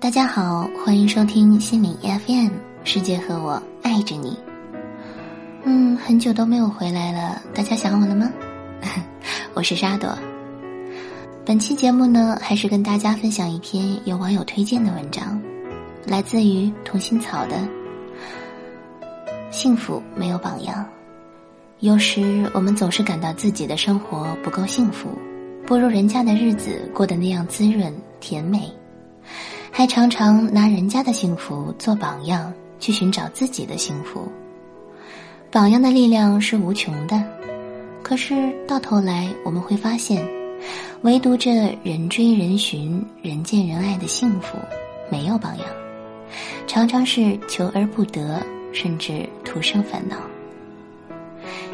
大家好，欢迎收听心理 FM，世界和我爱着你。嗯，很久都没有回来了，大家想我了吗？我是沙朵。本期节目呢，还是跟大家分享一篇有网友推荐的文章，来自于同心草的。幸福没有榜样，有时我们总是感到自己的生活不够幸福。不如人家的日子过得那样滋润甜美，还常常拿人家的幸福做榜样，去寻找自己的幸福。榜样的力量是无穷的，可是到头来我们会发现，唯独这人追人寻、人见人爱的幸福，没有榜样，常常是求而不得，甚至徒生烦恼。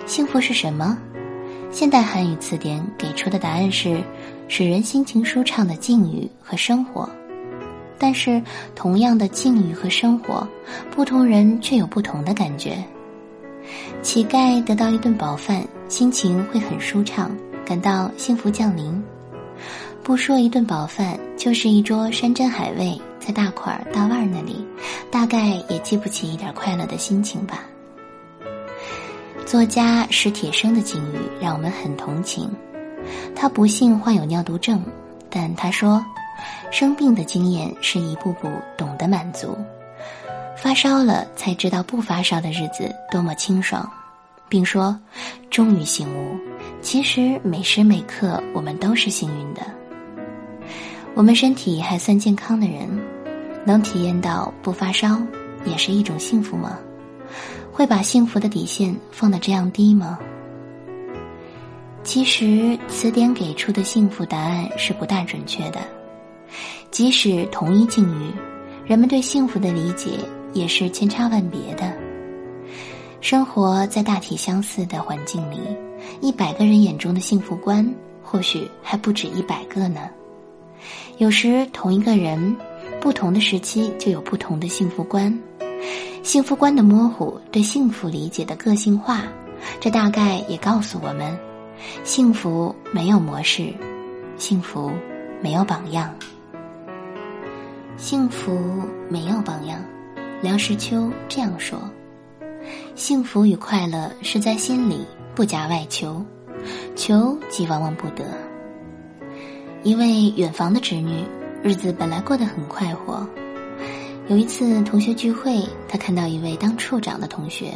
幸福是什么？现代汉语词典给出的答案是：使人心情舒畅的境遇和生活。但是，同样的境遇和生活，不同人却有不同的感觉。乞丐得到一顿饱饭，心情会很舒畅，感到幸福降临；不说一顿饱饭，就是一桌山珍海味，在大块大腕那里，大概也记不起一点快乐的心情吧。作家史铁生的境遇让我们很同情，他不幸患有尿毒症，但他说，生病的经验是一步步懂得满足，发烧了才知道不发烧的日子多么清爽，并说，终于醒悟，其实每时每刻我们都是幸运的。我们身体还算健康的人，能体验到不发烧也是一种幸福吗？会把幸福的底线放得这样低吗？其实词典给出的幸福答案是不大准确的。即使同一境遇，人们对幸福的理解也是千差万别的。生活在大体相似的环境里，一百个人眼中的幸福观，或许还不止一百个呢。有时同一个人，不同的时期就有不同的幸福观。幸福观的模糊，对幸福理解的个性化，这大概也告诉我们：幸福没有模式，幸福没有榜样。幸福没有榜样，梁实秋这样说：幸福与快乐是在心里，不假外求，求即往往不得。一位远房的侄女，日子本来过得很快活。有一次同学聚会，他看到一位当处长的同学，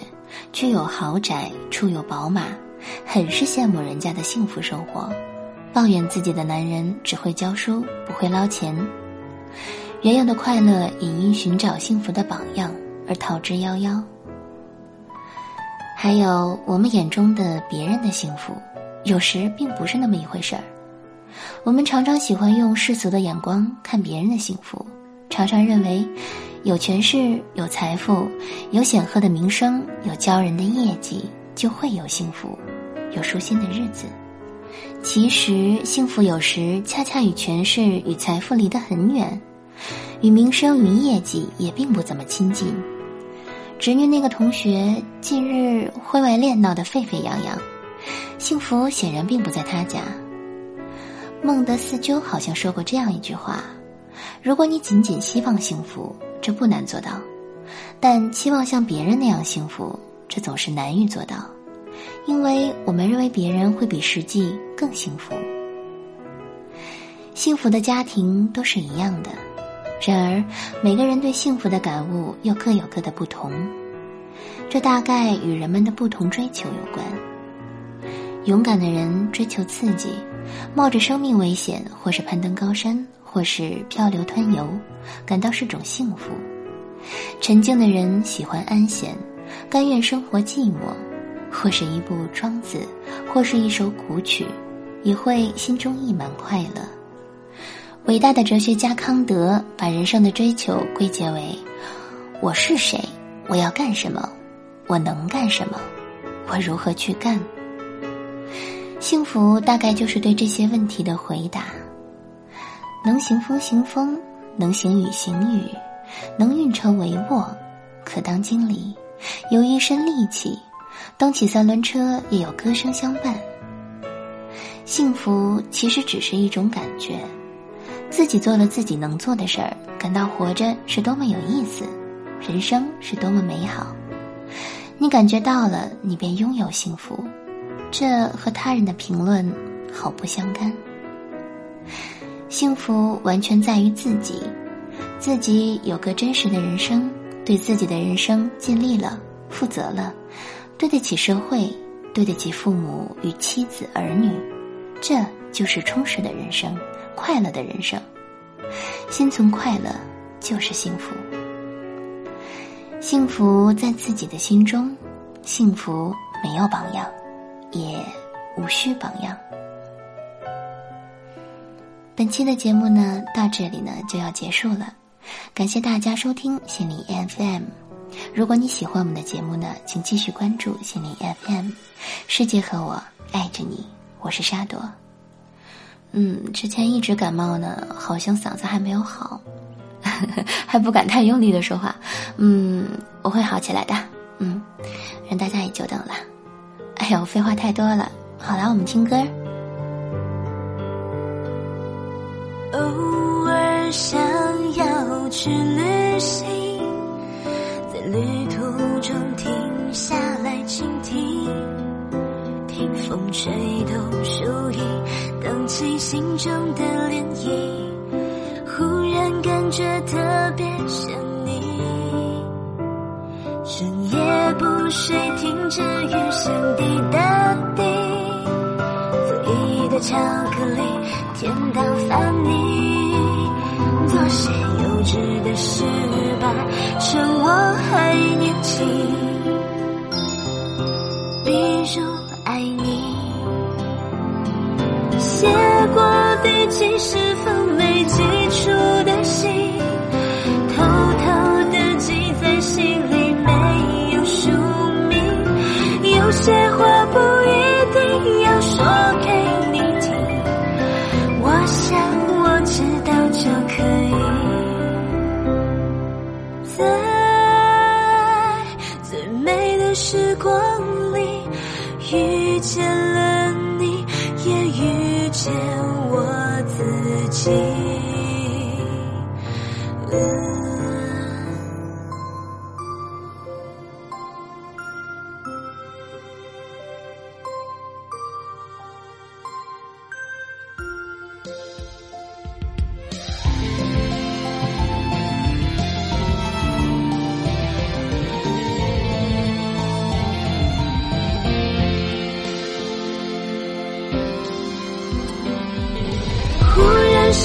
居有豪宅，出有宝马，很是羡慕人家的幸福生活，抱怨自己的男人只会教书，不会捞钱。原有的快乐也因寻找幸福的榜样而逃之夭夭。还有我们眼中的别人的幸福，有时并不是那么一回事儿。我们常常喜欢用世俗的眼光看别人的幸福。常常认为，有权势、有财富、有显赫的名声、有骄人的业绩，就会有幸福，有舒心的日子。其实，幸福有时恰恰与权势与财富离得很远，与名声与业绩也并不怎么亲近。侄女那个同学近日婚外恋闹得沸沸扬扬，幸福显然并不在他家。孟德斯鸠好像说过这样一句话。如果你仅仅希望幸福，这不难做到；但期望像别人那样幸福，这总是难于做到，因为我们认为别人会比实际更幸福。幸福的家庭都是一样的，然而每个人对幸福的感悟又各有各的不同，这大概与人们的不同追求有关。勇敢的人追求刺激，冒着生命危险，或是攀登高山。或是漂流湍游，感到是种幸福；沉静的人喜欢安闲，甘愿生活寂寞；或是一部《庄子》，或是一首古曲，也会心中溢满快乐。伟大的哲学家康德把人生的追求归结为：我是谁？我要干什么？我能干什么？我如何去干？幸福大概就是对这些问题的回答。能行风行风，能行雨行雨，能运筹帷幄，可当经理，有一身力气，蹬起三轮车也有歌声相伴。幸福其实只是一种感觉，自己做了自己能做的事儿，感到活着是多么有意思，人生是多么美好。你感觉到了，你便拥有幸福。这和他人的评论毫不相干。幸福完全在于自己，自己有个真实的人生，对自己的人生尽力了，负责了，对得起社会，对得起父母与妻子儿女，这就是充实的人生，快乐的人生。心存快乐就是幸福。幸福在自己的心中，幸福没有榜样。也无需榜样。本期的节目呢，到这里呢就要结束了。感谢大家收听心灵 FM。如果你喜欢我们的节目呢，请继续关注心灵 FM。世界和我爱着你，我是沙朵。嗯，之前一直感冒呢，好像嗓子还没有好，还不敢太用力的说话。嗯，我会好起来的。嗯，让大家也久等了。哎呦，废话太多了。好了，我们听歌。偶尔想要去旅行，在旅途中停下来倾听，听风吹，起心中的涟漪，忽然感觉特别想你，深夜不睡，听着雨声滴答滴，做一的巧克力，甜到烦你，在最美的时光里，遇见了你，也遇见我自己。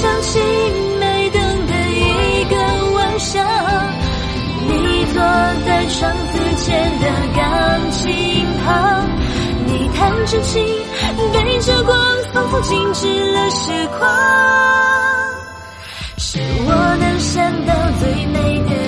然想起没灯的一个晚上，你坐在窗子前的钢琴旁，你弹着琴，背着光，仿佛静止了时光，是我能想到最美的